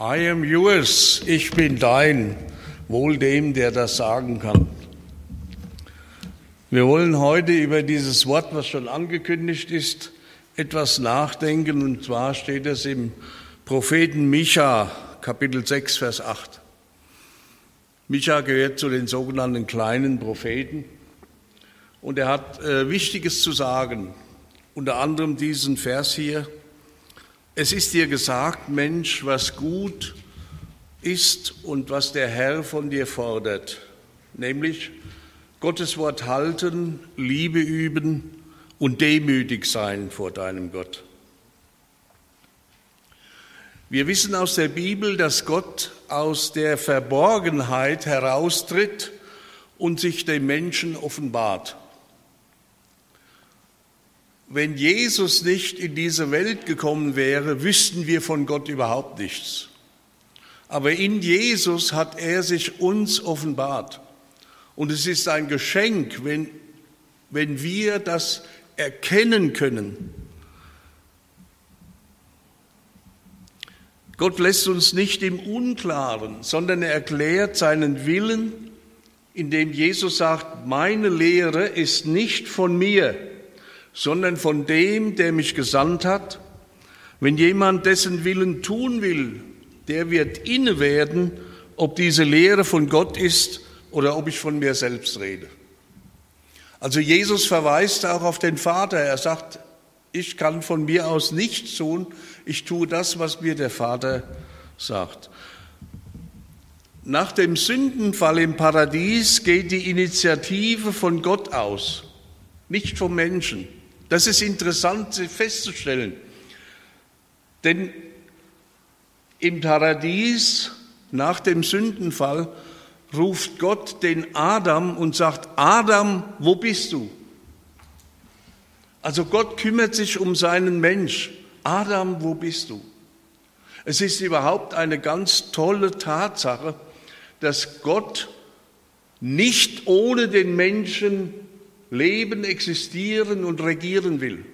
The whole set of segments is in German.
I am yours, ich bin dein, wohl dem, der das sagen kann. Wir wollen heute über dieses Wort, was schon angekündigt ist, etwas nachdenken. Und zwar steht es im Propheten Micha, Kapitel 6, Vers 8. Micha gehört zu den sogenannten kleinen Propheten und er hat äh, Wichtiges zu sagen. Unter anderem diesen Vers hier. Es ist dir gesagt, Mensch, was gut ist und was der Herr von dir fordert, nämlich Gottes Wort halten, Liebe üben und demütig sein vor deinem Gott. Wir wissen aus der Bibel, dass Gott aus der Verborgenheit heraustritt und sich dem Menschen offenbart. Wenn Jesus nicht in diese Welt gekommen wäre, wüssten wir von Gott überhaupt nichts. Aber in Jesus hat er sich uns offenbart. Und es ist ein Geschenk, wenn, wenn wir das erkennen können. Gott lässt uns nicht im Unklaren, sondern er erklärt seinen Willen, indem Jesus sagt, meine Lehre ist nicht von mir, sondern von dem, der mich gesandt hat. Wenn jemand dessen Willen tun will, der wird inne werden, ob diese Lehre von Gott ist oder ob ich von mir selbst rede. Also Jesus verweist auch auf den Vater. Er sagt, ich kann von mir aus nichts tun, ich tue das, was mir der Vater sagt. Nach dem Sündenfall im Paradies geht die Initiative von Gott aus, nicht vom Menschen. Das ist interessant festzustellen. Denn im Paradies nach dem Sündenfall ruft Gott den Adam und sagt, Adam, wo bist du? Also Gott kümmert sich um seinen Mensch. Adam, wo bist du? Es ist überhaupt eine ganz tolle Tatsache, dass Gott nicht ohne den Menschen leben, existieren und regieren will.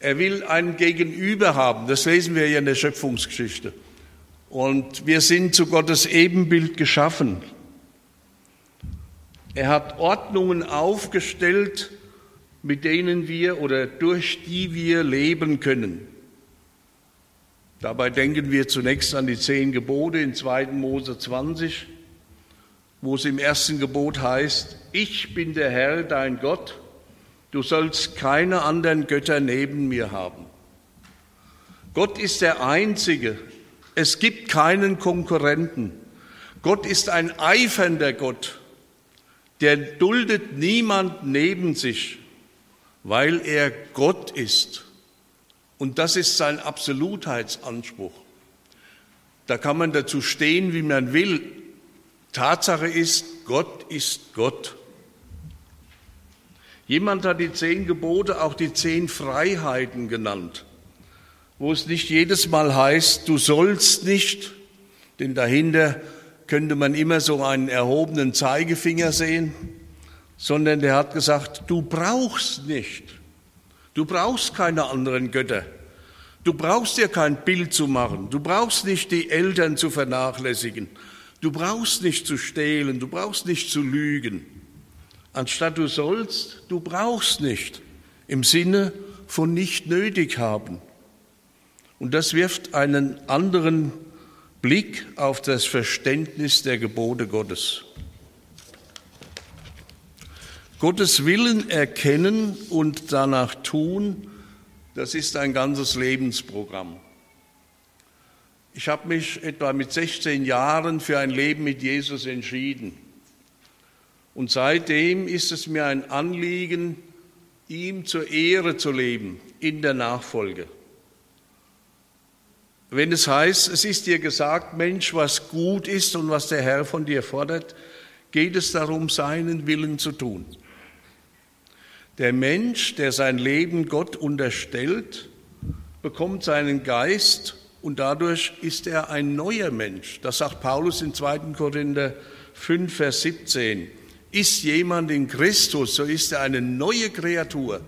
Er will ein Gegenüber haben. Das lesen wir ja in der Schöpfungsgeschichte. Und wir sind zu Gottes Ebenbild geschaffen. Er hat Ordnungen aufgestellt, mit denen wir oder durch die wir leben können. Dabei denken wir zunächst an die zehn Gebote in 2. Mose 20 wo es im ersten Gebot heißt, ich bin der Herr, dein Gott, du sollst keine anderen Götter neben mir haben. Gott ist der Einzige, es gibt keinen Konkurrenten. Gott ist ein eifernder Gott, der duldet niemand neben sich, weil er Gott ist. Und das ist sein Absolutheitsanspruch. Da kann man dazu stehen, wie man will, Tatsache ist, Gott ist Gott. Jemand hat die zehn Gebote auch die zehn Freiheiten genannt, wo es nicht jedes Mal heißt, du sollst nicht, denn dahinter könnte man immer so einen erhobenen Zeigefinger sehen, sondern der hat gesagt, du brauchst nicht, du brauchst keine anderen Götter, du brauchst dir kein Bild zu machen, du brauchst nicht die Eltern zu vernachlässigen, Du brauchst nicht zu stehlen, du brauchst nicht zu lügen. Anstatt du sollst, du brauchst nicht. Im Sinne von nicht nötig haben. Und das wirft einen anderen Blick auf das Verständnis der Gebote Gottes. Gottes Willen erkennen und danach tun, das ist ein ganzes Lebensprogramm. Ich habe mich etwa mit 16 Jahren für ein Leben mit Jesus entschieden. Und seitdem ist es mir ein Anliegen, ihm zur Ehre zu leben in der Nachfolge. Wenn es heißt, es ist dir gesagt, Mensch, was gut ist und was der Herr von dir fordert, geht es darum, seinen Willen zu tun. Der Mensch, der sein Leben Gott unterstellt, bekommt seinen Geist und dadurch ist er ein neuer Mensch. Das sagt Paulus in 2. Korinther 5, Vers 17. Ist jemand in Christus, so ist er eine neue Kreatur.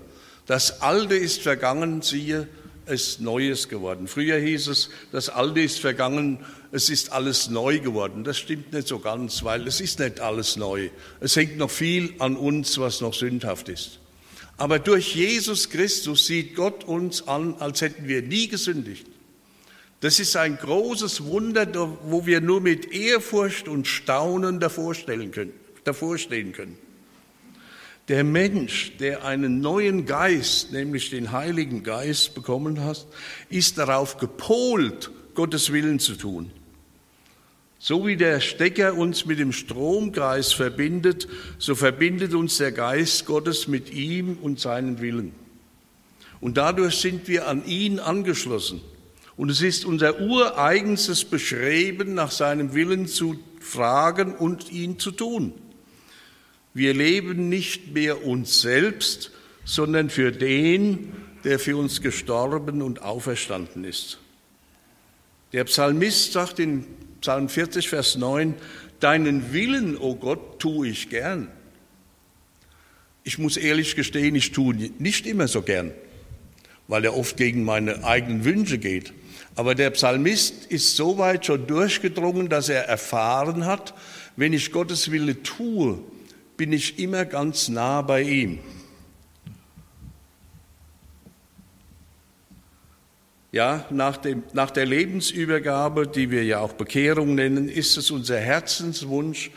Das Alte ist vergangen, siehe, ist Neues geworden. Früher hieß es, das Alte ist vergangen, es ist alles neu geworden. Das stimmt nicht so ganz, weil es ist nicht alles neu. Es hängt noch viel an uns, was noch sündhaft ist. Aber durch Jesus Christus sieht Gott uns an, als hätten wir nie gesündigt. Das ist ein großes Wunder, wo wir nur mit Ehrfurcht und Staunen davor, stellen können, können. Der Mensch, der einen neuen Geist, nämlich den Heiligen Geist bekommen hat, ist darauf gepolt, Gottes Willen zu tun. So wie der Stecker uns mit dem Stromkreis verbindet, so verbindet uns der Geist Gottes mit ihm und seinen Willen. Und dadurch sind wir an ihn angeschlossen. Und es ist unser ureigenstes Beschreiben, nach seinem Willen zu fragen und ihn zu tun. Wir leben nicht mehr uns selbst, sondern für den, der für uns gestorben und auferstanden ist. Der Psalmist sagt in Psalm 40, Vers 9, Deinen Willen, o oh Gott, tue ich gern. Ich muss ehrlich gestehen, ich tue nicht immer so gern, weil er oft gegen meine eigenen Wünsche geht. Aber der Psalmist ist so weit schon durchgedrungen, dass er erfahren hat, wenn ich Gottes Wille tue, bin ich immer ganz nah bei ihm. Ja, nach, dem, nach der Lebensübergabe, die wir ja auch Bekehrung nennen, ist es unser Herzenswunsch,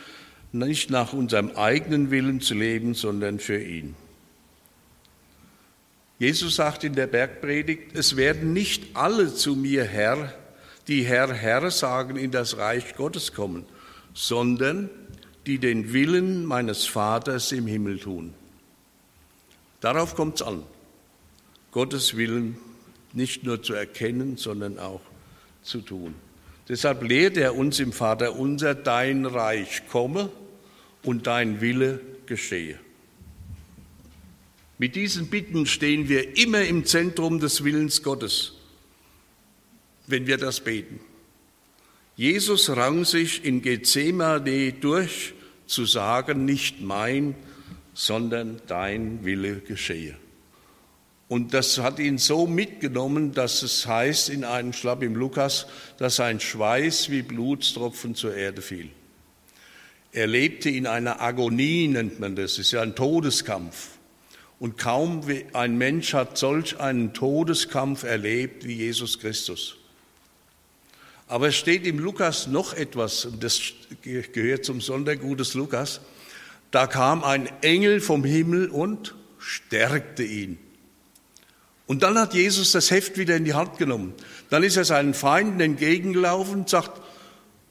nicht nach unserem eigenen Willen zu leben, sondern für ihn. Jesus sagt in der Bergpredigt, es werden nicht alle zu mir Herr, die Herr, Herr sagen, in das Reich Gottes kommen, sondern die den Willen meines Vaters im Himmel tun. Darauf kommt es an, Gottes Willen nicht nur zu erkennen, sondern auch zu tun. Deshalb lehrt er uns im Vater unser, dein Reich komme und dein Wille geschehe. Mit diesen Bitten stehen wir immer im Zentrum des Willens Gottes, wenn wir das beten. Jesus rang sich in Gethsemane durch zu sagen, nicht mein, sondern dein Wille geschehe. Und das hat ihn so mitgenommen, dass es heißt in einem Schlapp im Lukas, dass sein Schweiß wie Blutstropfen zur Erde fiel. Er lebte in einer Agonie, nennt man das, ist ja ein Todeskampf. Und kaum ein Mensch hat solch einen Todeskampf erlebt wie Jesus Christus. Aber es steht im Lukas noch etwas, und das gehört zum Sondergut des Lukas. Da kam ein Engel vom Himmel und stärkte ihn. Und dann hat Jesus das Heft wieder in die Hand genommen. Dann ist er seinen Feinden entgegengelaufen und sagt,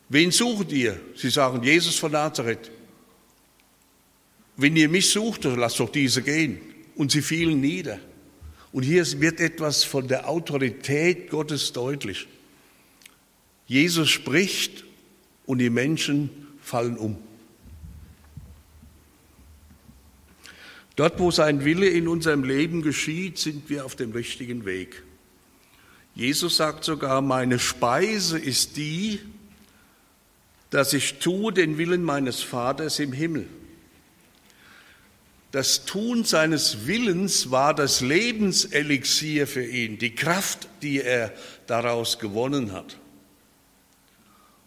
wen sucht ihr? Sie sagen, Jesus von Nazareth. Wenn ihr mich sucht, lasst doch diese gehen. Und sie fielen nieder. Und hier wird etwas von der Autorität Gottes deutlich. Jesus spricht und die Menschen fallen um. Dort, wo sein Wille in unserem Leben geschieht, sind wir auf dem richtigen Weg. Jesus sagt sogar, meine Speise ist die, dass ich tue den Willen meines Vaters im Himmel. Das Tun seines Willens war das Lebenselixier für ihn, die Kraft, die er daraus gewonnen hat.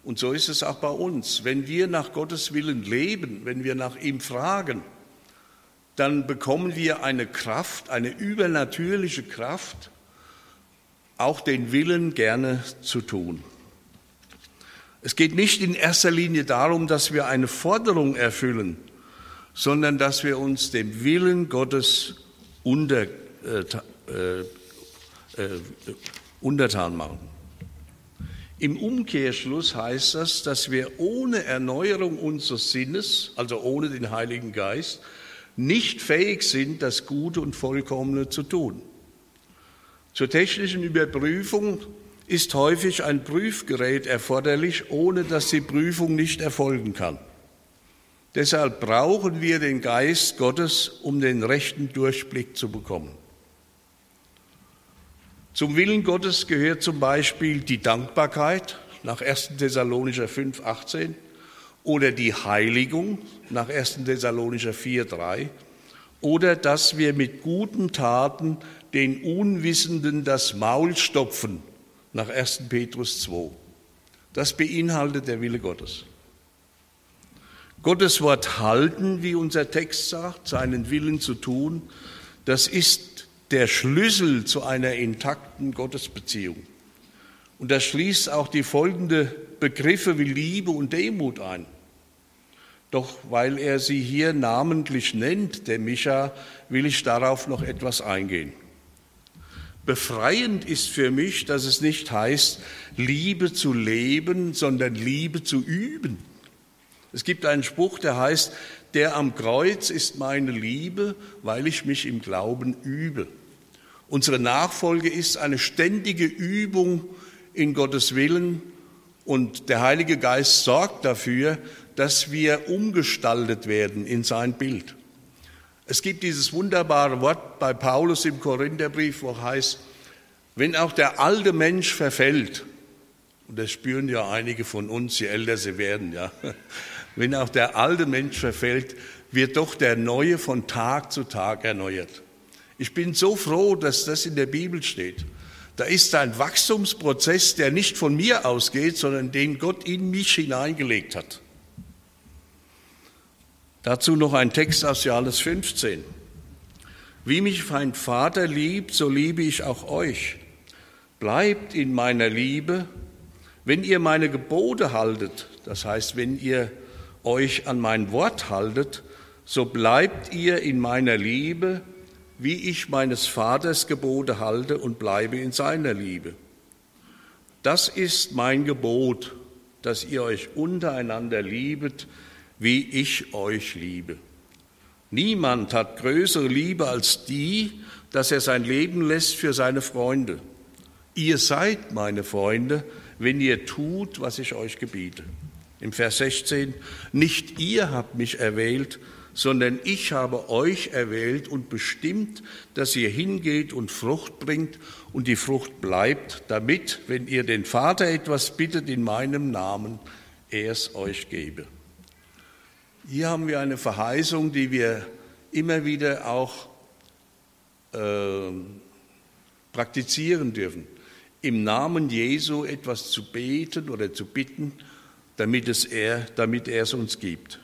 Und so ist es auch bei uns. Wenn wir nach Gottes Willen leben, wenn wir nach ihm fragen, dann bekommen wir eine Kraft, eine übernatürliche Kraft, auch den Willen gerne zu tun. Es geht nicht in erster Linie darum, dass wir eine Forderung erfüllen, sondern dass wir uns dem Willen Gottes unter, äh, äh, äh, untertan machen. Im Umkehrschluss heißt das, dass wir ohne Erneuerung unseres Sinnes, also ohne den Heiligen Geist, nicht fähig sind, das Gute und Vollkommene zu tun. Zur technischen Überprüfung ist häufig ein Prüfgerät erforderlich, ohne dass die Prüfung nicht erfolgen kann. Deshalb brauchen wir den Geist Gottes, um den rechten Durchblick zu bekommen. Zum Willen Gottes gehört zum Beispiel die Dankbarkeit nach 1. Thessalonicher 5, 18 oder die Heiligung nach 1. Thessalonicher 4, 3 oder dass wir mit guten Taten den Unwissenden das Maul stopfen, nach 1. Petrus 2. Das beinhaltet der Wille Gottes. Gottes Wort halten, wie unser Text sagt, seinen Willen zu tun, das ist der Schlüssel zu einer intakten Gottesbeziehung. Und das schließt auch die folgenden Begriffe wie Liebe und Demut ein. Doch weil er sie hier namentlich nennt, der Micha, will ich darauf noch etwas eingehen. Befreiend ist für mich, dass es nicht heißt, Liebe zu leben, sondern Liebe zu üben. Es gibt einen Spruch, der heißt, der am Kreuz ist meine Liebe, weil ich mich im Glauben übe. Unsere Nachfolge ist eine ständige Übung in Gottes Willen und der Heilige Geist sorgt dafür, dass wir umgestaltet werden in sein Bild. Es gibt dieses wunderbare Wort bei Paulus im Korintherbrief, wo heißt, wenn auch der alte Mensch verfällt, und das spüren ja einige von uns, je älter sie werden, ja, wenn auch der alte Mensch verfällt, wird doch der neue von Tag zu Tag erneuert. Ich bin so froh, dass das in der Bibel steht. Da ist ein Wachstumsprozess, der nicht von mir ausgeht, sondern den Gott in mich hineingelegt hat. Dazu noch ein Text aus Johannes 15. Wie mich mein Vater liebt, so liebe ich auch euch. Bleibt in meiner Liebe. Wenn ihr meine Gebote haltet, das heißt, wenn ihr euch an mein Wort haltet, so bleibt ihr in meiner Liebe, wie ich meines Vaters Gebote halte und bleibe in seiner Liebe. Das ist mein Gebot, dass ihr euch untereinander liebet, wie ich euch liebe. Niemand hat größere Liebe als die, dass er sein Leben lässt für seine Freunde. Ihr seid meine Freunde, wenn ihr tut, was ich euch gebiete. Im Vers 16, nicht ihr habt mich erwählt, sondern ich habe euch erwählt und bestimmt, dass ihr hingeht und Frucht bringt und die Frucht bleibt, damit, wenn ihr den Vater etwas bittet in meinem Namen, er es euch gebe. Hier haben wir eine Verheißung, die wir immer wieder auch äh, praktizieren dürfen. Im Namen Jesu etwas zu beten oder zu bitten, damit, es er, damit er es uns gibt.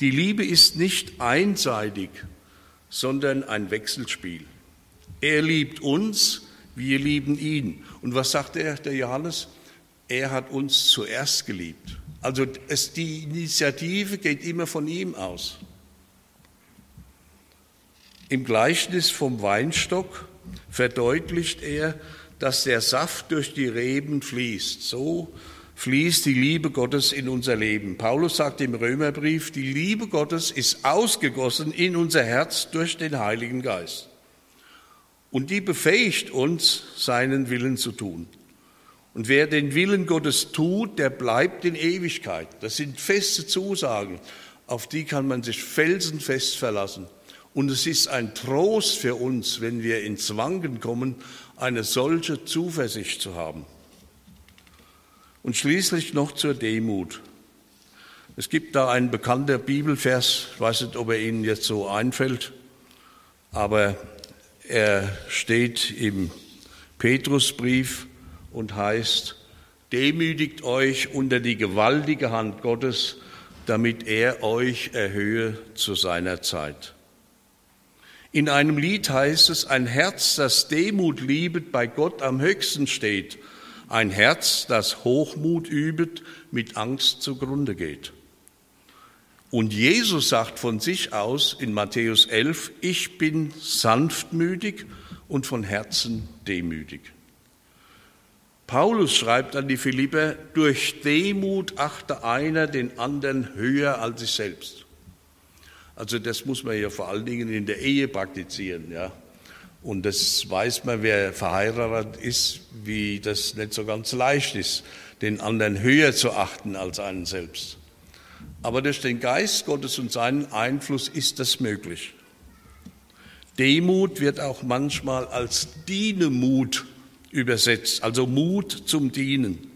Die Liebe ist nicht einseitig, sondern ein Wechselspiel. Er liebt uns, wir lieben ihn. Und was sagt er, der Johannes? Er hat uns zuerst geliebt. Also es, die Initiative geht immer von ihm aus. Im Gleichnis vom Weinstock verdeutlicht er, dass der Saft durch die Reben fließt. So fließt die Liebe Gottes in unser Leben. Paulus sagt im Römerbrief, die Liebe Gottes ist ausgegossen in unser Herz durch den Heiligen Geist. Und die befähigt uns, seinen Willen zu tun. Und wer den Willen Gottes tut, der bleibt in Ewigkeit. Das sind feste Zusagen, auf die kann man sich felsenfest verlassen. Und es ist ein Trost für uns, wenn wir ins Wanken kommen, eine solche Zuversicht zu haben. Und schließlich noch zur Demut. Es gibt da einen bekannten Bibelvers, ich weiß nicht, ob er Ihnen jetzt so einfällt, aber er steht im Petrusbrief und heißt, demütigt euch unter die gewaltige Hand Gottes, damit er euch erhöhe zu seiner Zeit. In einem Lied heißt es, ein Herz, das Demut liebet, bei Gott am höchsten steht ein Herz, das Hochmut übet, mit Angst zugrunde geht. Und Jesus sagt von sich aus in Matthäus 11, ich bin sanftmütig und von Herzen demütig. Paulus schreibt an die Philipper, durch Demut achte einer den anderen höher als sich selbst. Also das muss man ja vor allen Dingen in der Ehe praktizieren, ja. Und das weiß man, wer verheiratet ist, wie das nicht so ganz leicht ist, den anderen höher zu achten als einen selbst. Aber durch den Geist Gottes und seinen Einfluss ist das möglich. Demut wird auch manchmal als Dienemut übersetzt, also Mut zum Dienen.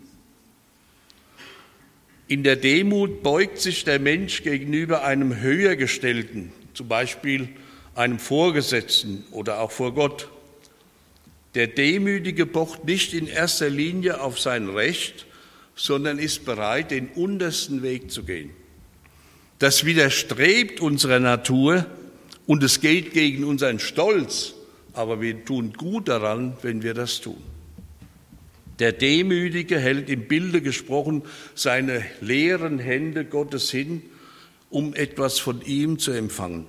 In der Demut beugt sich der Mensch gegenüber einem Höhergestellten, zum Beispiel einem Vorgesetzten oder auch vor Gott. Der Demütige pocht nicht in erster Linie auf sein Recht, sondern ist bereit, den untersten Weg zu gehen. Das widerstrebt unserer Natur und es geht gegen unseren Stolz, aber wir tun gut daran, wenn wir das tun. Der Demütige hält im Bilde gesprochen seine leeren Hände Gottes hin, um etwas von ihm zu empfangen.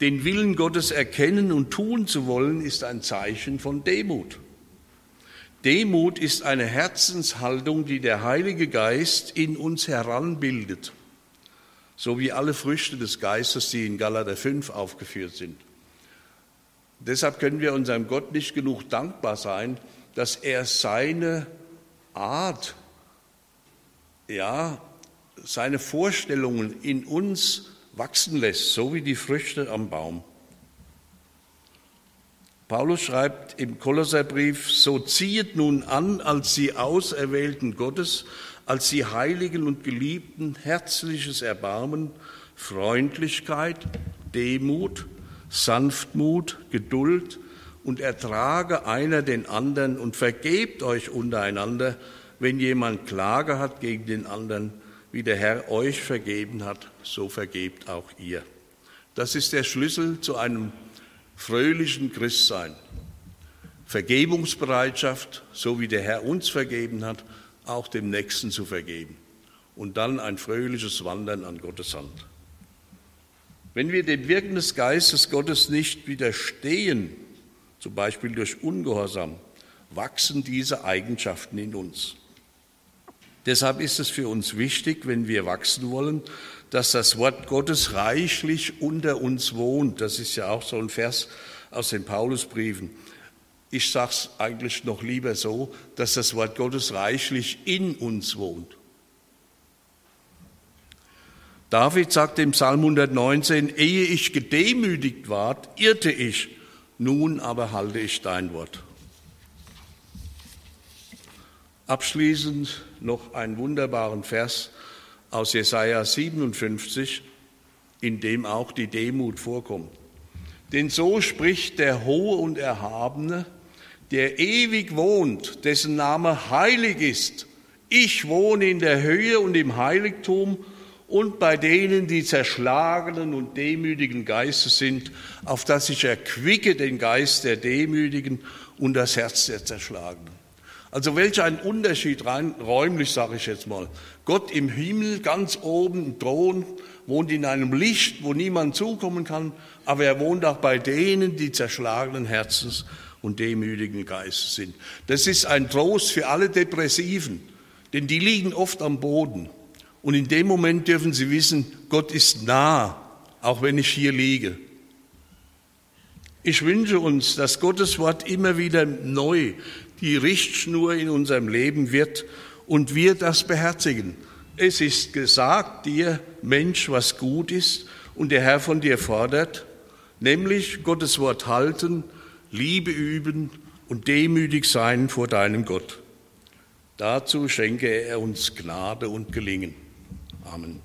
Den Willen Gottes erkennen und tun zu wollen, ist ein Zeichen von Demut. Demut ist eine Herzenshaltung, die der Heilige Geist in uns heranbildet, so wie alle Früchte des Geistes, die in Galater 5 aufgeführt sind. Deshalb können wir unserem Gott nicht genug dankbar sein, dass er seine Art, ja, seine Vorstellungen in uns wachsen lässt, so wie die Früchte am Baum. Paulus schreibt im Kolosserbrief, so ziehet nun an als die Auserwählten Gottes, als die Heiligen und Geliebten, herzliches Erbarmen, Freundlichkeit, Demut, Sanftmut, Geduld, und ertrage einer den anderen und vergebt euch untereinander, wenn jemand Klage hat gegen den anderen, wie der Herr euch vergeben hat, so vergebt auch ihr. Das ist der Schlüssel zu einem fröhlichen Christsein. Vergebungsbereitschaft, so wie der Herr uns vergeben hat, auch dem Nächsten zu vergeben. Und dann ein fröhliches Wandern an Gottes Hand. Wenn wir dem Wirken des Geistes Gottes nicht widerstehen, zum Beispiel durch Ungehorsam, wachsen diese Eigenschaften in uns. Deshalb ist es für uns wichtig, wenn wir wachsen wollen, dass das Wort Gottes reichlich unter uns wohnt. Das ist ja auch so ein Vers aus den Paulusbriefen. Ich sage es eigentlich noch lieber so, dass das Wort Gottes reichlich in uns wohnt. David sagt im Psalm 119, ehe ich gedemütigt ward, irrte ich nun aber halte ich dein Wort. Abschließend noch einen wunderbaren Vers aus Jesaja 57, in dem auch die Demut vorkommt. Denn so spricht der Hohe und Erhabene, der ewig wohnt, dessen Name heilig ist. Ich wohne in der Höhe und im Heiligtum und bei denen, die zerschlagenen und demütigen Geistes sind, auf dass ich erquicke den Geist der Demütigen und das Herz der Zerschlagenen. Also welch ein Unterschied rein räumlich, sage ich jetzt mal. Gott im Himmel, ganz oben Thron, wohnt in einem Licht, wo niemand zukommen kann, aber er wohnt auch bei denen, die zerschlagenen Herzens und demütigen Geistes sind. Das ist ein Trost für alle Depressiven, denn die liegen oft am Boden. Und in dem Moment dürfen Sie wissen, Gott ist nah, auch wenn ich hier liege. Ich wünsche uns, dass Gottes Wort immer wieder neu die Richtschnur in unserem Leben wird und wir das beherzigen. Es ist gesagt dir, Mensch, was gut ist und der Herr von dir fordert, nämlich Gottes Wort halten, Liebe üben und demütig sein vor deinem Gott. Dazu schenke er uns Gnade und Gelingen. Amen.